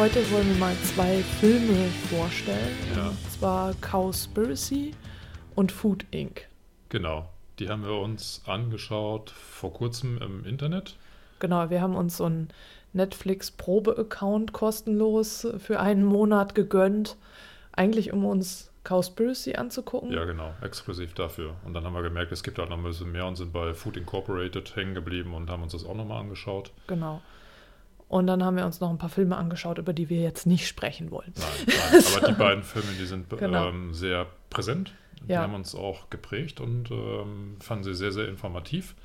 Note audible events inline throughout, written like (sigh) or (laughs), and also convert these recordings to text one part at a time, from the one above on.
Heute wollen wir mal zwei Filme vorstellen. Ja. Und zwar Cowspiracy und Food Inc. Genau. Die haben wir uns angeschaut vor kurzem im Internet. Genau, wir haben uns so einen Netflix-Probe-Account kostenlos für einen Monat gegönnt. Eigentlich, um uns Cowspiracy anzugucken. Ja, genau. Exklusiv dafür. Und dann haben wir gemerkt, es gibt halt noch ein bisschen mehr und sind bei Food Incorporated hängen geblieben und haben uns das auch nochmal angeschaut. Genau. Und dann haben wir uns noch ein paar Filme angeschaut, über die wir jetzt nicht sprechen wollen. Nein, (laughs) nein. aber die beiden Filme, die sind Genau. ähm, sehr präsent. Die Ja. haben uns auch geprägt und ähm, fanden sie sehr, sehr informativ.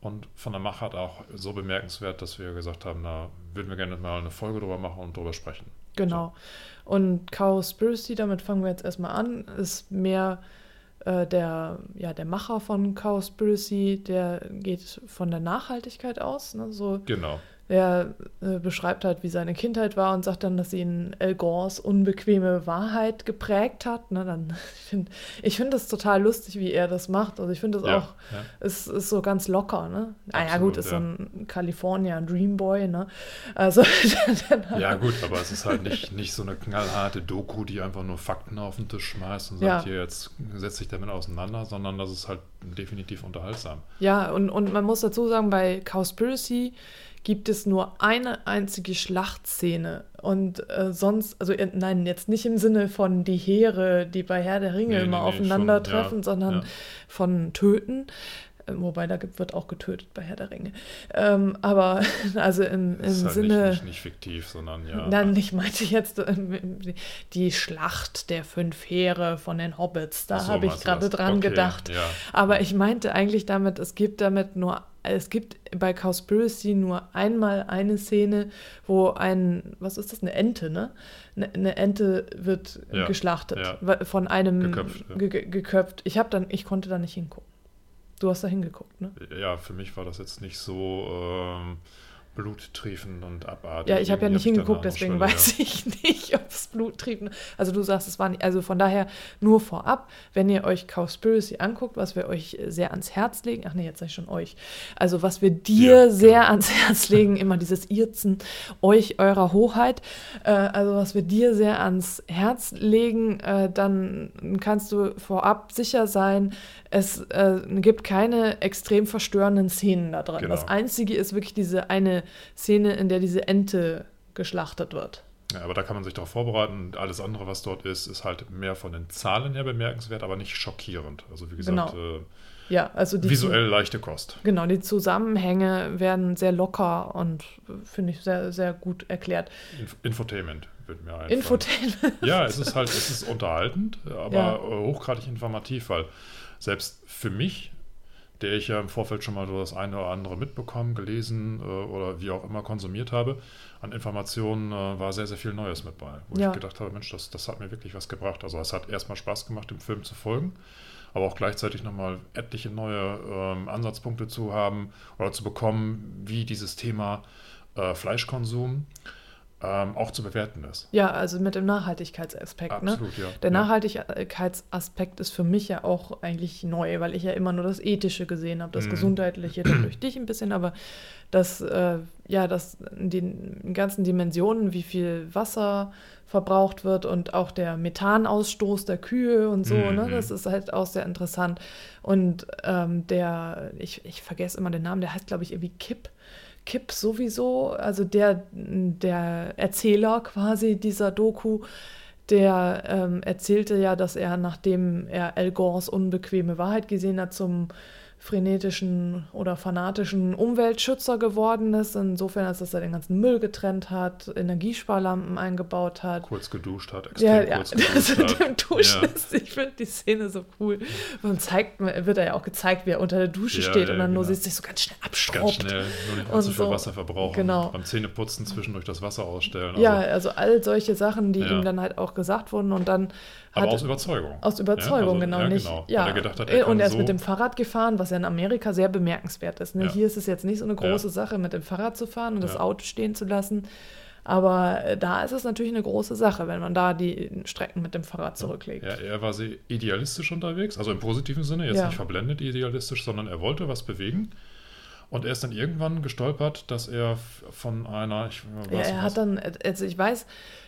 Und von der Machart auch so bemerkenswert, dass wir gesagt haben, da würden wir gerne mal eine Folge drüber machen und drüber sprechen. Genau. Und Cowspiracy, damit fangen wir jetzt erstmal an, ist mehr äh, der, ja, der Macher von Cowspiracy, der geht von der Nachhaltigkeit aus. Ne? So, Genau. Er äh, beschreibt halt, wie seine Kindheit war und sagt dann, dass ihn Al Gores unbequeme Wahrheit geprägt hat. Ne? Dann, (laughs) ich finde ich find das total lustig, wie er das macht. Also ich finde das Ja, auch, ja. es ist so ganz locker. Ne? Ah ja, Absolut, gut, ist ja. so ein California Dreamboy. Ne? Also (laughs) Ja, gut, aber es ist halt nicht, nicht so eine knallharte Doku, die einfach nur Fakten auf den Tisch schmeißt und sagt, hier, jetzt setz dich damit auseinander, sondern das ist halt definitiv unterhaltsam. Ja, und, und man muss dazu sagen, bei Cowspiracy gibt es nur eine einzige Schlachtszene. Und äh, sonst, also äh, nein, jetzt nicht im Sinne von die Heere, die bei Herr der Ringe Nee, immer nee, aufeinandertreffen, ja, sondern ja. von Töten. Äh, Wobei, da wird auch getötet bei Herr der Ringe. Ähm, aber (laughs) also im, im Das ist halt Sinne. nicht, nicht, nicht fiktiv, sondern ja. Nein, ich meinte jetzt ähm, die Schlacht der fünf Heere von den Hobbits. Da so, habe ich gerade dran Okay, gedacht. ja. Aber ich meinte eigentlich damit, es gibt damit nur, es gibt bei Cowspiracy nur einmal eine Szene, wo ein, was ist das, eine Ente, ne? Eine, Ente wird Ja, geschlachtet, ja. von einem Geköpft, ja. ge ge geköpft. Ich habe dann, ich konnte da nicht hingucken. Du hast da hingeguckt, ne? Ja, für mich war das jetzt nicht so ähm, bluttriefend und abartig. Ja, ich habe ja nicht hingeguckt, deswegen Schwelle, weiß ich (laughs) nicht, ob es Bluttrieben. Also du sagst, es war nicht. Also von daher nur vorab, wenn ihr euch Cowspiracy anguckt, was wir euch sehr ans Herz legen. Ach nee, jetzt sag ich schon euch. Also was wir dir Ja, sehr genau. ans Herz legen, immer dieses Irzen, euch, eurer Hoheit. Äh, also was wir dir sehr ans Herz legen, äh, dann kannst du vorab sicher sein, es äh, gibt keine extrem verstörenden Szenen da drin. Genau. Das Einzige ist wirklich diese eine Szene, in der diese Ente geschlachtet wird. Ja, aber da kann man sich darauf vorbereiten. Und alles andere, was dort ist, ist halt mehr von den Zahlen her bemerkenswert, aber nicht schockierend. Also wie gesagt, Genau. äh, Ja, also die visuell leichte Kost. Genau, die Zusammenhänge werden sehr locker und äh, finde ich sehr, sehr gut erklärt. Inf Infotainment wird mir einfallen. Infotainment. Ja, es ist halt, es ist unterhaltend, (laughs) aber Ja. hochgradig informativ, weil selbst für mich, der ich ja im Vorfeld schon mal so das eine oder andere mitbekommen, gelesen äh, oder wie auch immer konsumiert habe, an Informationen äh, war sehr, sehr viel Neues mit bei. Wo Ja. ich gedacht habe, Mensch, das, das hat mir wirklich was gebracht. Also es hat erstmal Spaß gemacht, dem Film zu folgen, aber auch gleichzeitig nochmal etliche neue ähm, Ansatzpunkte zu haben oder zu bekommen, wie dieses Thema äh, Fleischkonsum ähm, auch zu bewerten ist. Ja, also mit dem Nachhaltigkeitsaspekt. Ne? Absolut, ja. Der. Nachhaltigkeitsaspekt ist für mich ja auch eigentlich neu, weil ich ja immer nur das Ethische gesehen habe, das Mhm. Gesundheitliche (clears throat) dann durch dich ein bisschen, aber das, äh, ja, das in den ganzen Dimensionen, wie viel Wasser verbraucht wird und auch der Methanausstoß der Kühe und so, ne, Mhm. das ist halt auch sehr interessant. Und ähm, der, ich, ich vergesse immer den Namen, der heißt, glaube ich, irgendwie Kipp. Kipp sowieso, also der, der Erzähler quasi dieser Doku, der ähm, erzählte ja, dass er, nachdem er Al Gores unbequeme Wahrheit gesehen hat, zum frenetischen oder fanatischen Umweltschützer geworden ist. Insofern, als dass er den ganzen Müll getrennt hat, Energiesparlampen eingebaut hat. Kurz geduscht hat, extrem Ja, ja, kurz (laughs) geduscht dem hat. Duschen Ja. ist, ich finde die Szene so cool. Man zeigt, wird er ja auch gezeigt, wie er unter der Dusche Ja, steht und dann nur genau. sich so ganz schnell Ganz abschraubt. schnell, nur nicht allzu viel so. Wasser verbrauchen. Genau. Beim Zähneputzen zwischendurch das Wasser ausstellen. Also, ja, also all solche Sachen, die ihm dann halt auch gesagt wurden und dann aber aus Überzeugung. aus Überzeugung, Ja, also, genau nicht. Genau. Ja, Weil er gedacht hat, er und er ist so, mit dem Fahrrad gefahren, was ja in Amerika sehr bemerkenswert ist. Ne? Ja. Hier ist es jetzt nicht so eine große Ja. Sache, mit dem Fahrrad zu fahren und das. Auto stehen zu lassen. Aber äh, da ist es natürlich eine große Sache, wenn man da die Strecken mit dem Fahrrad zurücklegt. Ja, er war sehr idealistisch unterwegs, also im positiven Sinne, jetzt nicht verblendet idealistisch, sondern er wollte was bewegen. Und er ist dann irgendwann gestolpert, dass er von einer, ich Ja, weiß er nicht, hat dann, also ich weiß,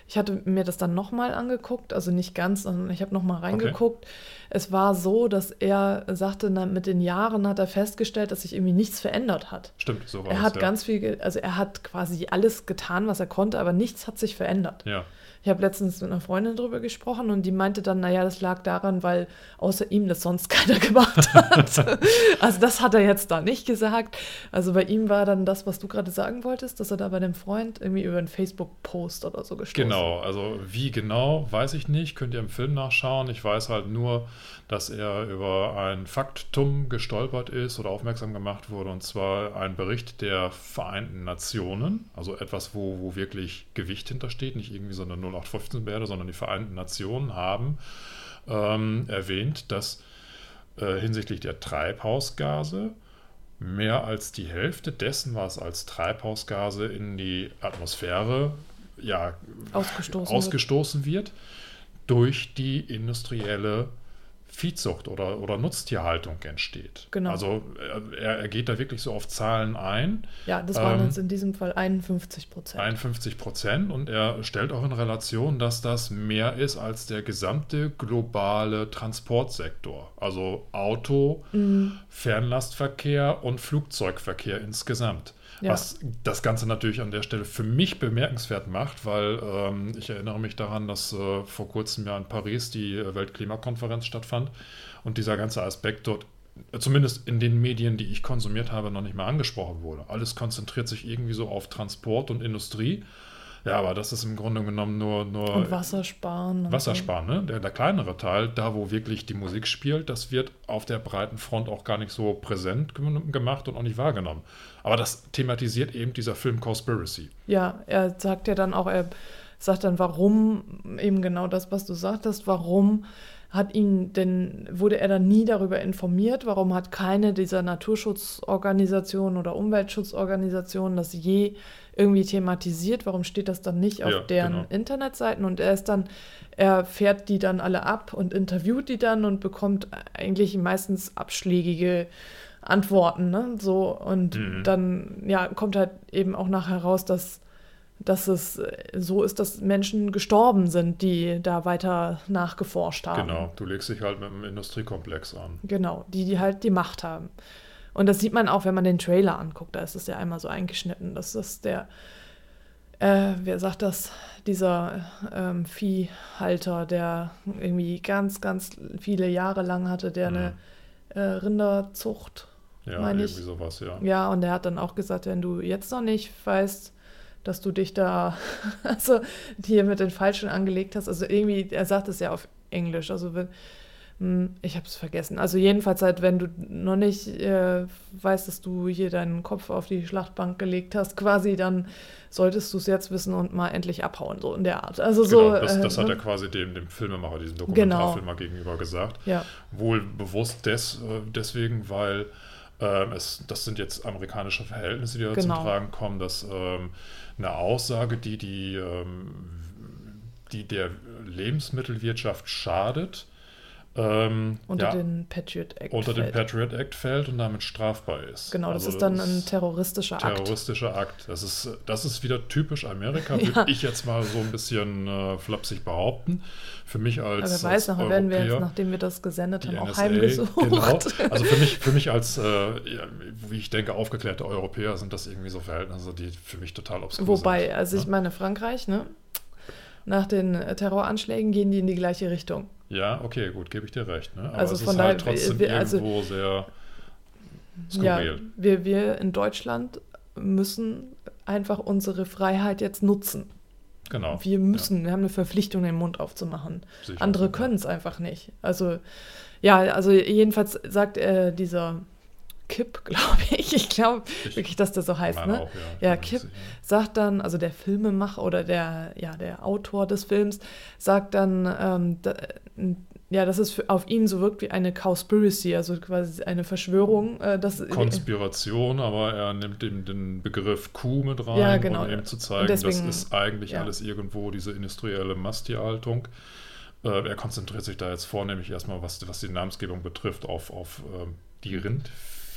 ich hatte mir das dann nochmal angeguckt, also nicht ganz, sondern ich habe nochmal reingeguckt. Es war so, dass er sagte, na, mit den Jahren hat er festgestellt, dass sich irgendwie nichts verändert hat. stimmt, so war Er es, hat ja. ganz viel, also er hat quasi alles getan, was er konnte, aber nichts hat sich verändert. Ja, Ich habe letztens mit einer Freundin drüber gesprochen und die meinte dann, naja, das lag daran, weil außer ihm das sonst (laughs) keiner gemacht hat. (laughs) also das hat er jetzt da nicht gesagt. Also bei ihm war dann das, was du gerade sagen wolltest, dass er da bei dem Freund irgendwie über einen Facebook-Post oder so gestoßen genau. Also wie genau, weiß ich nicht, könnt ihr im Film nachschauen. Ich weiß halt nur, dass er über ein Faktum gestolpert ist oder aufmerksam gemacht wurde, und zwar ein Bericht der Vereinten Nationen, also etwas, wo, wo wirklich Gewicht hintersteht, nicht irgendwie so eine 0815-Werte, sondern die Vereinten Nationen haben ähm, erwähnt, dass äh, hinsichtlich der Treibhausgase mehr als die Hälfte dessen, was als Treibhausgase in die Atmosphäre ja, Ausgestoßen wird. ausgestoßen wird, durch die industrielle Viehzucht oder, oder Nutztierhaltung entsteht. Genau. Also er, er geht da wirklich so auf Zahlen ein. Ja, das waren Ähm, jetzt in diesem Fall 51 Prozent. 51 Prozent und er stellt auch in Relation, dass das mehr ist als der gesamte globale Transportsektor. Also Auto, Mhm. Fernlastverkehr und Flugzeugverkehr insgesamt. Ja. Was das Ganze natürlich an der Stelle für mich bemerkenswert macht, weil ähm, ich erinnere mich daran, dass äh, vor kurzem ja in Paris die äh, Weltklimakonferenz stattfand und dieser ganze Aspekt dort äh, zumindest in den Medien, die ich konsumiert habe, noch nicht mehr angesprochen wurde. Alles konzentriert sich irgendwie so auf Transport und Industrie. Ja, aber das ist im Grunde genommen nur, nur Und Wasser sparen. und Wassersparen, ne? Der, der kleinere Teil, da wo wirklich die Musik spielt, das wird auf der breiten Front auch gar nicht so präsent gem- gemacht und auch nicht wahrgenommen. Aber das thematisiert eben dieser Film Conspiracy. Ja, er sagt ja dann auch, er sagt dann, warum, eben genau das, was du sagtest, warum hat ihn denn, wurde er dann nie darüber informiert, warum hat keine dieser Naturschutzorganisationen oder Umweltschutzorganisationen das je irgendwie thematisiert, warum steht das dann nicht auf Ja, deren genau. Internetseiten und er ist dann, er fährt die dann alle ab und interviewt die dann und bekommt eigentlich meistens abschlägige Antworten, ne? So, und Mhm. dann, ja, kommt halt eben auch nachher raus, dass, dass es äh, so ist, dass Menschen gestorben sind, die da weiter nachgeforscht haben. Genau, du legst dich halt mit einem Industriekomplex an. Genau, die, die halt die Macht haben. Und das sieht man auch, wenn man den Trailer anguckt. Da ist es ja einmal so eingeschnitten. Das ist der, äh, wer sagt das? Dieser ähm, Viehhalter, der irgendwie ganz, ganz viele Jahre lang hatte, der Mhm. eine äh, Rinderzucht Ja, Meine irgendwie ich. sowas, ja. Ja, und er hat dann auch gesagt, wenn du jetzt noch nicht weißt, dass du dich da (laughs) also hier mit den Falschen angelegt hast, also irgendwie, er sagt es ja auf Englisch, also wenn, ich habe es vergessen. Also jedenfalls halt, wenn du noch nicht äh, weißt, dass du hier deinen Kopf auf die Schlachtbank gelegt hast, (laughs) quasi, dann solltest du es jetzt wissen und mal endlich abhauen, so in der Art. Also so. genau, das, das äh, hat er ne? quasi dem, dem Filmemacher, diesem Genau. Dokumentarfilmer gegenüber gesagt. ja, Wohl bewusst des, äh, deswegen, weil ähm, es, das sind jetzt amerikanische Verhältnisse, die da Genau. zum Tragen kommen, dass ähm, eine Aussage, die, die, ähm, die der Lebensmittelwirtschaft schadet, ähm, unter ja, den Patriot Act. unter den fällt. Patriot Act fällt und damit strafbar ist. Genau, das Also ist dann das ein ist terroristischer Akt. terroristischer Akt. Das ist, das ist wieder typisch Amerika, (laughs) Ja. würde ich jetzt mal so ein bisschen äh, flapsig behaupten. Für mich als. Aber wer weiß, nachher werden wir jetzt, Europäer- nachdem wir das gesendet haben, auch NSA, heimgesucht. Genau. Also für mich, für mich als, äh, ja, wie ich denke, aufgeklärte Europäer sind das irgendwie so Verhältnisse, die für mich total obskur Wobei, sind. also ich ne? meine, Frankreich, ne? Nach den äh, Terroranschlägen gehen die in die gleiche Richtung. Ja, okay, gut, gebe ich dir recht. Ne? Aber Also es von ist halt daher, trotzdem wir- also- irgendwo sehr, Ja, skurril. wir, wir in Deutschland müssen einfach unsere Freiheit jetzt nutzen. Genau. Wir müssen, wir haben eine Verpflichtung, den Mund aufzumachen. Ich Andere ja. können es einfach nicht. Also, ja, also jedenfalls sagt äh, dieser Kipp, (laughs) glaube ich, ich glaube Ich wirklich, dass der so heißt, ne? auch, Ja, mir Kipp sagt dann, also der Filmemacher oder der, ja, der Autor des Films sagt dann, ähm, da, ja, dass es für, auf ihn so wirkt wie eine Cowspiracy, also quasi eine Verschwörung. Äh, dass, Konspiration, aber er nimmt eben den Begriff Kuh mit rein, Ja, genau. um eben zu zeigen, deswegen- das ist eigentlich ja. alles irgendwo diese industrielle Masttierhaltung. Äh, er konzentriert sich da jetzt vornehmlich erstmal, was, was die Namensgebung betrifft, auf, auf ähm, die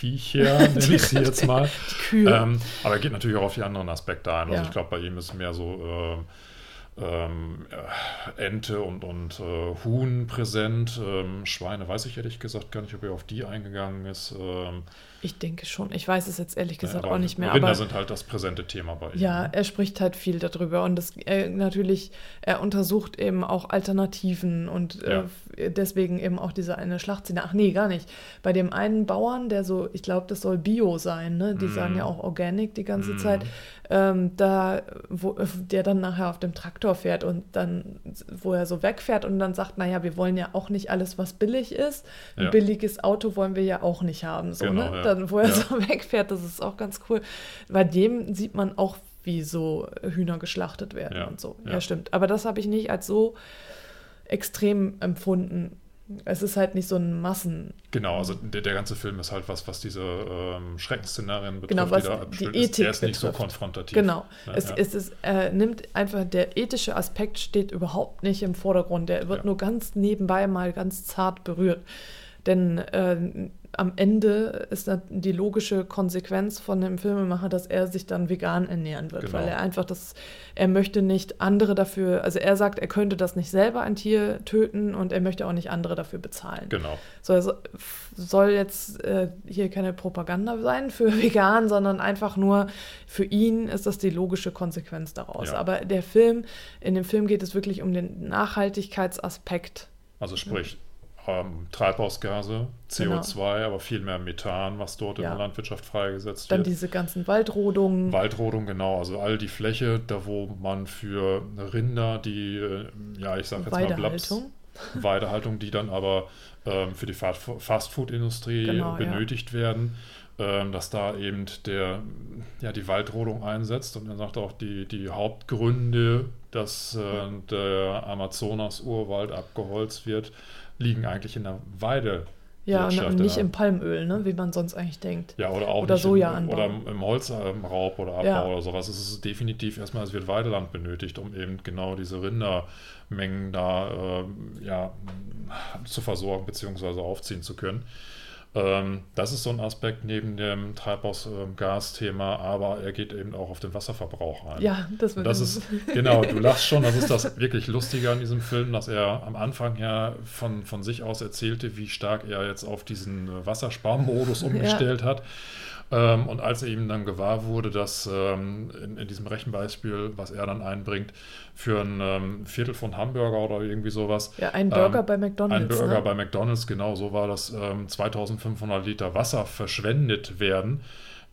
Rindviecher, (laughs) nenne ich sie jetzt mal. (laughs) Ähm, aber er geht natürlich auch auf die anderen Aspekte ein. Also Ja. ich glaube, bei ihm ist mehr so ähm, äh, Ente und, und äh, Huhn präsent. Ähm, Schweine weiß ich ehrlich gesagt gar nicht, ob er auf die eingegangen ist. Ähm, ich denke schon. Ich weiß es jetzt ehrlich gesagt aber auch nicht mehr. Rinder Aber sind halt das präsente Thema bei ihm. Ja, ne? er spricht halt viel darüber und das er, natürlich, er untersucht eben auch Alternativen und Ja. äh, deswegen eben auch diese eine Schlachtszene. Ach nee, gar nicht. Bei dem einen Bauern, der so, ich glaube, das soll Bio sein, ne? Die Mhm. sagen ja auch Organic die ganze Mhm. Zeit. Ähm, da, wo, der dann nachher auf dem Traktor fährt und dann, wo er so wegfährt und dann sagt, naja, wir wollen ja auch nicht alles, was billig ist. Ein Ja. billiges Auto wollen wir ja auch nicht haben. So, Genau, ne? Ja. Dann, wo er Ja. so (laughs) wegfährt, das ist auch ganz cool. Bei dem sieht man auch, wie so Hühner geschlachtet werden Ja, und so. ja. Ja, stimmt. Aber das habe ich nicht als so extrem empfunden. Es ist halt nicht so ein Massen. Genau, also der, der ganze Film ist halt was, was diese ähm, Schreckensszenarien betrifft, Genau, was die da die Ethik ist. Er ist nicht so konfrontativ. Genau. Ne? Es, ja. es ist, äh, nimmt einfach, der ethische Aspekt steht überhaupt nicht im Vordergrund. Der wird Ja. nur ganz nebenbei mal ganz zart berührt. Denn äh, am Ende ist die logische Konsequenz von dem Filmemacher, dass er sich dann vegan ernähren wird, Genau. weil er einfach das, er möchte nicht andere dafür, also er sagt, er könnte das nicht selber ein Tier töten und er möchte auch nicht andere dafür bezahlen. Genau. So, also soll jetzt äh, hier keine Propaganda sein für (laughs) vegan, sondern einfach nur für ihn ist das die logische Konsequenz daraus. Ja. Aber der Film, in dem Film geht es wirklich um den Nachhaltigkeitsaspekt. Also sprich, ähm, Treibhausgase, CO2, aber viel mehr Methan, was dort in Genau. Ja. der Landwirtschaft freigesetzt Dann wird. diese ganzen Waldrodungen. Waldrodung, genau, also all die Fläche, da wo man für Rinder, die, äh, ja, ich sag jetzt mal Blaps, Weidehaltung. Weidehaltung, die dann aber ähm, für die Fa- Fastfood-Industrie Genau, ja. benötigt werden, ähm, dass da eben der, ja, die Waldrodung einsetzt. Und er sagt auch, die, die Hauptgründe, dass äh, der Amazonas-Urwald abgeholzt wird, liegen eigentlich in der Weide. Ja, und nicht im Palmöl, ne, wie man sonst eigentlich denkt. Ja, oder auch Oder nicht im, Sojaanbau. oder im, Holzraub oder Abbau Ja. oder sowas. Es ist definitiv erstmal, es wird Weideland benötigt, um eben genau diese Rindermengen da ähm, ja, zu versorgen bzw. aufziehen zu können. Ähm, das ist so ein Aspekt neben dem Treibhausgasthema, aber er geht eben auch auf den Wasserverbrauch ein. Ja, das, Und das ist, (laughs) genau, du lachst schon, das ist das wirklich Lustige an diesem Film, dass er am Anfang ja von, von sich aus erzählte, wie stark er jetzt auf diesen Wassersparmodus umgestellt hat. Ähm, und als er ihm dann gewahr wurde, dass ähm, in, in diesem Rechenbeispiel, was er dann einbringt, für ein ähm, Viertel von Hamburger oder irgendwie sowas, ja, ein Burger ähm, bei McDonalds. ein Burger ne? bei McDonalds, genau so war das, ähm, 2500 Liter Wasser verschwendet werden,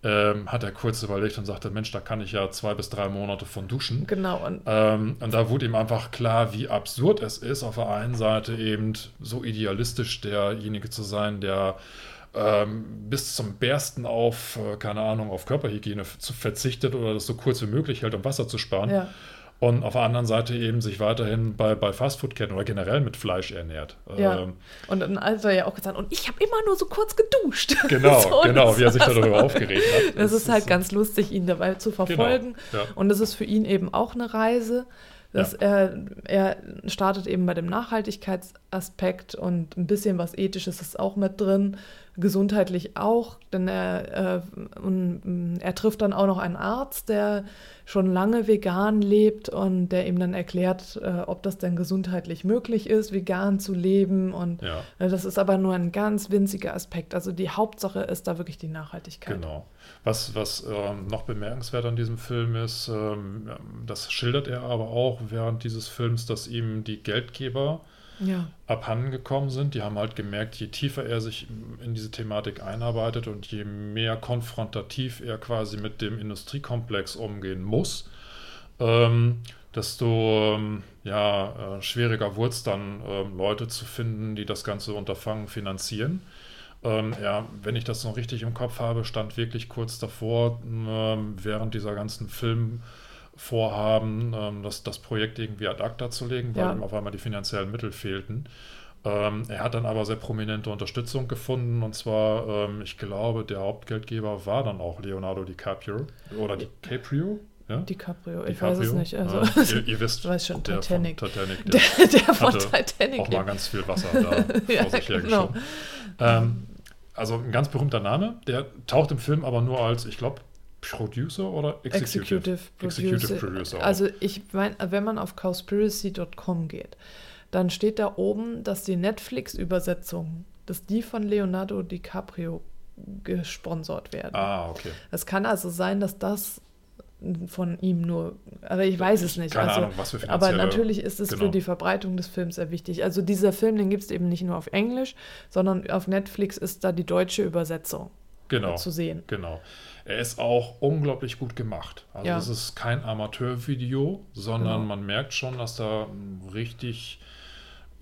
ähm, hat er kurz überlegt und sagte, Mensch, da kann ich ja zwei bis drei Monate von duschen. Genau, und Ähm, und da wurde ihm einfach klar, wie absurd es ist, auf der einen Seite eben so idealistisch derjenige zu sein, der ähm, bis zum Bersten auf, äh, keine Ahnung, auf Körperhygiene verzichtet oder das so kurz wie möglich hält, um Wasser zu sparen. ja. Und auf der anderen Seite eben sich weiterhin bei, bei Fastfood-Ketten oder generell mit Fleisch ernährt. Ja. Ähm, Und dann hat er ja auch gesagt, und ich habe immer nur so kurz geduscht. (laughs) genau, So, genau, das wie er sich darüber aufgeregt hat. Das ist halt ganz lustig, ihn dabei zu verfolgen. Genau, ja. Und es ist für ihn eben auch eine Reise. Dass Ja. er, er startet eben bei dem Nachhaltigkeitsaspekt und ein bisschen was Ethisches ist auch mit drin, gesundheitlich auch, denn er, äh, und, er trifft dann auch noch einen Arzt, der schon lange vegan lebt und der ihm dann erklärt, äh, ob das denn gesundheitlich möglich ist, vegan zu leben. Und Ja. äh, das ist aber nur ein ganz winziger Aspekt. Also die Hauptsache ist da wirklich die Nachhaltigkeit. Genau. Was, was ähm, noch bemerkenswert an diesem Film ist, ähm, das schildert er aber auch während dieses Films, dass ihm die Geldgeber Ja. abhandengekommen sind. Die haben halt gemerkt, je tiefer er sich in diese Thematik einarbeitet und je mehr konfrontativ er quasi mit dem Industriekomplex umgehen muss, ähm, desto ähm, ja, äh, schwieriger wurde es dann, ähm, Leute zu finden, die das ganze Unterfangen finanzieren. Ähm, ja, wenn ich das noch richtig im Kopf habe, stand wirklich kurz davor, ähm, während dieser ganzen Filmvorhaben, ähm, das, das Projekt irgendwie ad acta zu legen, weil Ja. ihm auf einmal die finanziellen Mittel fehlten. Ähm, er hat dann aber sehr prominente Unterstützung gefunden und zwar, ähm, ich glaube, der Hauptgeldgeber war dann auch Leonardo DiCaprio oder DiCaprio. Ja? DiCaprio, ich DiCaprio. weiß es nicht. Also, Ja, ihr, ihr (laughs) wisst, Du weißt schon, der Titanic. Von Titanic der der, der von Titanic. auch mal ganz viel Wasser da (laughs) Ja, vor sich genau. hergeschoben. Ähm, also ein ganz berühmter Name, der taucht im Film aber nur als, ich glaube, Producer oder Executive, Executive, Executive Producer. Producer. auch. Also ich meine, wenn man auf cowspiracy.com geht, dann steht da oben, dass die Netflix-Übersetzungen, dass die von Leonardo DiCaprio gesponsert werden. ah, okay. Es kann also sein, dass das von ihm nur, aber ich weiß es nicht. Keine also, Ahnung, was für aber natürlich ist es genau. für die Verbreitung des Films sehr wichtig. Also dieser Film, den gibt es eben nicht nur auf Englisch, sondern auf Netflix ist da die deutsche Übersetzung Genau. zu sehen. Genau. Er ist auch unglaublich gut gemacht. Also Ja. es ist kein Amateurvideo, sondern Genau. man merkt schon, dass da richtig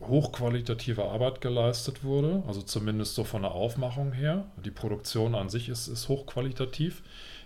hochqualitative Arbeit geleistet wurde. Also zumindest so von der Aufmachung her. Die Produktion an sich ist, ist hochqualitativ.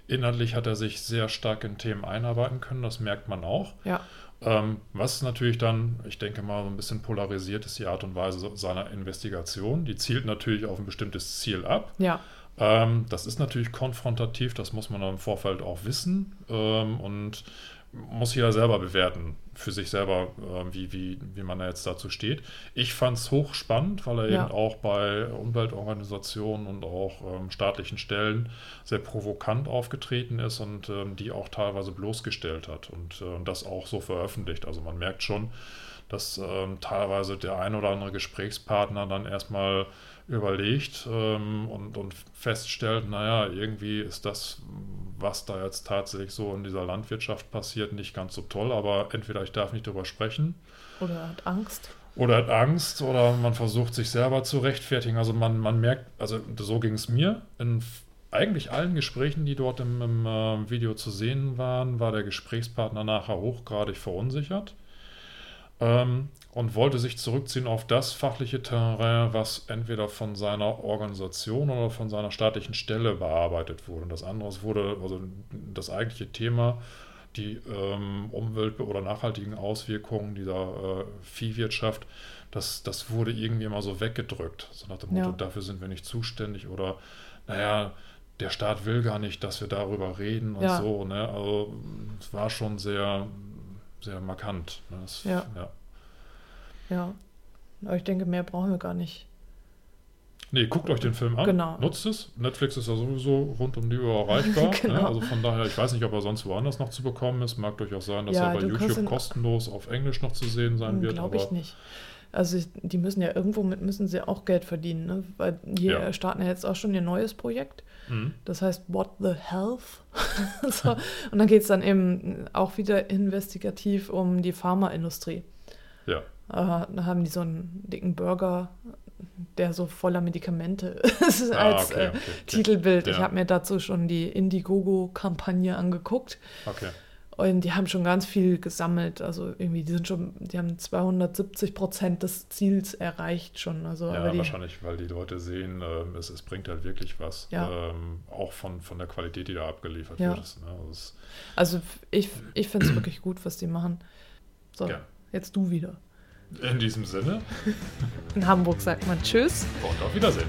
Inhaltlich hat er sich sehr stark in Themen einarbeiten können, das merkt man auch. Ja, Ähm, was natürlich dann, ich denke mal, so ein bisschen polarisiert ist die Art und Weise seiner Investigation. Die zielt natürlich auf ein bestimmtes Ziel ab. ja, Ähm, das ist natürlich konfrontativ, das muss man im Vorfeld auch wissen ähm, und muss jeder selber bewerten, für sich selber, äh, wie, wie, wie man da jetzt dazu steht. Ich fand es hochspannend, weil er Ja. eben auch bei Umweltorganisationen und auch ähm, staatlichen Stellen sehr provokant aufgetreten ist und ähm, die auch teilweise bloßgestellt hat und äh, das auch so veröffentlicht. Also man merkt schon, dass ähm, teilweise der ein oder andere Gesprächspartner dann erstmal überlegt ähm, und, und feststellt, naja, irgendwie ist das, was da jetzt tatsächlich so in dieser Landwirtschaft passiert, nicht ganz so toll, aber entweder ich darf nicht drüber sprechen oder hat Angst. oder hat Angst oder man versucht sich selber zu rechtfertigen. Also man, man merkt, also so ging es mir, in eigentlich allen Gesprächen, die dort im, im äh, Video zu sehen waren, war der Gesprächspartner nachher hochgradig verunsichert ähm, und wollte sich zurückziehen auf das fachliche Terrain, was entweder von seiner Organisation oder von seiner staatlichen Stelle bearbeitet wurde. Und das andere wurde, also das eigentliche Thema, die ähm, Umwelt- oder nachhaltigen Auswirkungen dieser äh, Viehwirtschaft, das, das wurde irgendwie immer so weggedrückt. So nach dem Motto, Ja. dafür sind wir nicht zuständig oder, naja, der Staat will gar nicht, dass wir darüber reden und Ja. so. Ne? Also es war schon sehr, sehr markant. Ne? Das, Ja. ja. Ja. Aber ich denke, mehr brauchen wir gar nicht. Nee, guckt euch den Film an. Genau. Nutzt es. Netflix ist ja sowieso rund um die Uhr erreichbar. (laughs) Genau. ne? Also von daher, ich weiß nicht, ob er sonst woanders noch zu bekommen ist. Mag durchaus sein, dass Ja, er bei YouTube kostenlos auf Englisch noch zu sehen sein wird. Glaube ich nicht. Also ich, die müssen ja irgendwo mit müssen sie auch Geld verdienen, ne? Weil die Ja. starten ja jetzt auch schon ihr neues Projekt. Mhm. Das heißt What the Health. (laughs) so. Und dann geht es dann eben auch wieder investigativ um die Pharmaindustrie. Ja. Äh, da haben die so einen dicken Burger, der so voller Medikamente (laughs) ist Ah, als okay, äh, okay, okay. Titelbild. Ich Ja. habe mir dazu schon die Indiegogo-Kampagne angeguckt. Okay. Und die haben schon ganz viel gesammelt. Also irgendwie, die sind schon, die haben 270 Prozent des Ziels erreicht schon. Also, Ja, die, wahrscheinlich, weil die Leute sehen, ähm, es, es bringt halt wirklich was. Ja. Ähm, auch von, von der Qualität, die da abgeliefert Ja. wird. Ne? also es, also ich, ich finde es wirklich gut, was die machen. So, Ja. jetzt du wieder. in diesem Sinne In Hamburg sagt man Tschüss. und auf Wiedersehen.